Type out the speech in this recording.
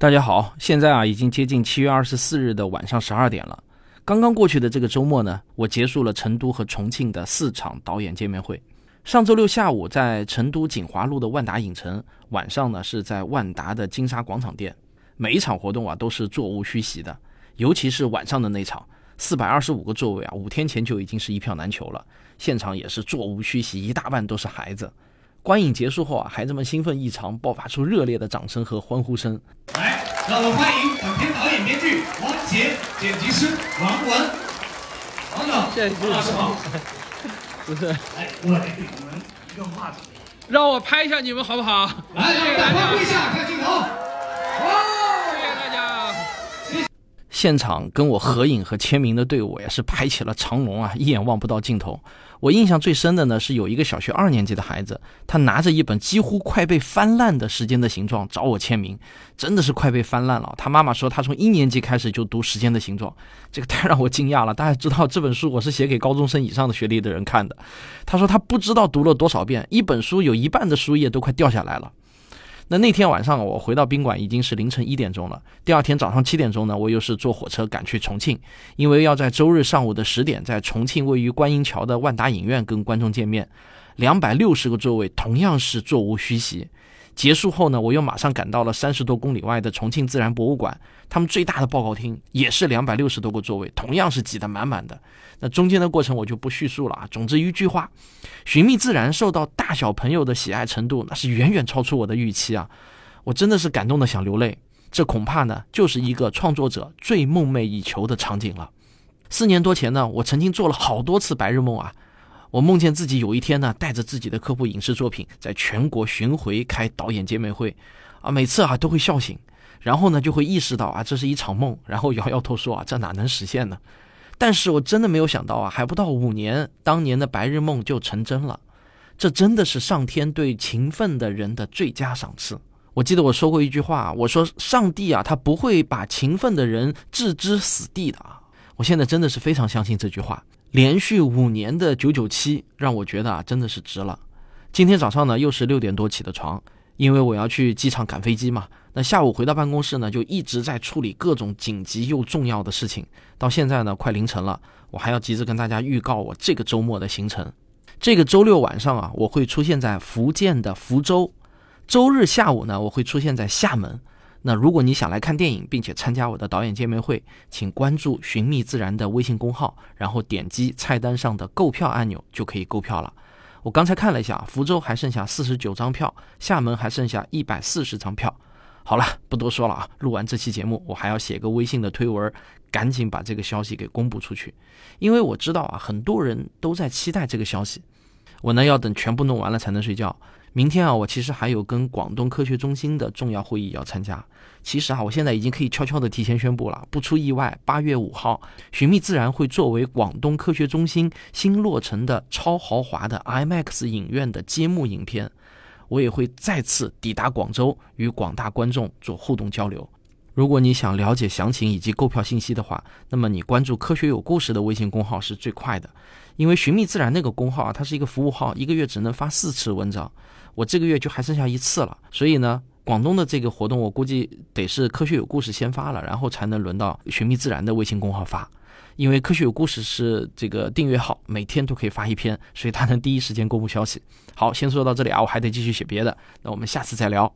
大家好，现在啊已经接近七月二十四日的晚上十二点了。刚刚过去的这个周末呢，我结束了成都和重庆的四场导演见面会。上周六下午在成都锦华路的万达影城，晚上呢是在万达的金沙广场店。每一场活动啊都是座无虚席的，尤其是晚上的那场，四百二十五个座位啊，五天前就已经是一票难求了。现场也是座无虚席，一大半都是孩子。观影结束后啊，孩子们兴奋异常，爆发出热烈的掌声和欢呼声。来，让我们欢迎本片导演、编剧王杰，剪辑师王文。王总，谢谢王老师好。不是，来，我来给你们一个话筒。让我拍一下你们好不好？来，让我们大家挥下，看镜头。哇！谢谢大家。现场跟我合影和签名的队伍也是排起了长龙啊，一眼望不到尽头。我印象最深的呢是有一个小学二年级的孩子，他拿着一本几乎快被翻烂的《时间的形状》找我签名，真的是快被翻烂了。他妈妈说他从一年级开始就读《时间的形状》，这个太让我惊讶了。大家知道这本书我是写给高中生以上的学历的人看的。他说他不知道读了多少遍，一本书有一半的书页都快掉下来了。那那天晚上我回到宾馆已经是凌晨一点钟了。第二天早上七点钟呢，我又是坐火车赶去重庆，因为要在周日上午的十点在重庆位于观音桥的万达影院跟观众见面，两百六十个座位同样是座无虚席。结束后呢，我又马上赶到了三十多公里外的重庆自然博物馆，他们最大的报告厅也是两百六十多个座位，同样是挤得满满的。那中间的过程我就不叙述了啊。总之一句话，《寻觅自然》受到大小朋友的喜爱程度，那是远远超出我的预期啊！我真的是感动的想流泪。这恐怕呢，就是一个创作者最梦寐以求的场景了。四年多前呢，我曾经做了好多次白日梦啊。我梦见自己有一天呢，带着自己的科普影视作品，在全国巡回开导演见面会，啊，每次啊都会笑醒，然后呢就会意识到啊这是一场梦，然后摇摇头说啊这哪能实现呢？但是我真的没有想到啊，还不到五年，当年的白日梦就成真了，这真的是上天对勤奋的人的最佳赏赐。我记得我说过一句话，我说上帝啊，他不会把勤奋的人置之死地的啊。我现在真的是非常相信这句话。连续五年的九九七，让我觉得啊，真的是值了。今天早上呢，又是六点多起的床，因为我要去机场赶飞机嘛。那下午回到办公室呢，就一直在处理各种紧急又重要的事情。到现在呢，快凌晨了，我还要急着跟大家预告我这个周末的行程。这个周六晚上啊，我会出现在福建的福州；周日下午呢，我会出现在厦门。那如果你想来看电影，并且参加我的导演见面会，请关注“寻觅自然”的微信公号，然后点击菜单上的购票按钮就可以购票了。我刚才看了一下，福州还剩下四十九张票，厦门还剩下一百四十张票。好了，不多说了啊！录完这期节目，我还要写个微信的推文，赶紧把这个消息给公布出去，因为我知道啊，很多人都在期待这个消息。我呢，要等全部弄完了才能睡觉。明天啊，我其实还有跟广东科学中心的重要会议要参加。其实啊，我现在已经可以悄悄的提前宣布了，不出意外，八月五号，《寻觅自然》会作为广东科学中心新落成的超豪华的 IMAX 影院的揭幕影片，我也会再次抵达广州，与广大观众做互动交流。如果你想了解详情以及购票信息的话，那么你关注“科学有故事”的微信公号是最快的，因为“寻觅自然”那个公号啊，它是一个服务号，一个月只能发四次文章。我这个月就还剩下一次了，所以呢，广东的这个活动我估计得是科学有故事先发了，然后才能轮到寻觅自然的微信公号发，因为科学有故事是这个订阅号，每天都可以发一篇，所以它能第一时间公布消息。好，先说到这里啊，我还得继续写别的，那我们下次再聊。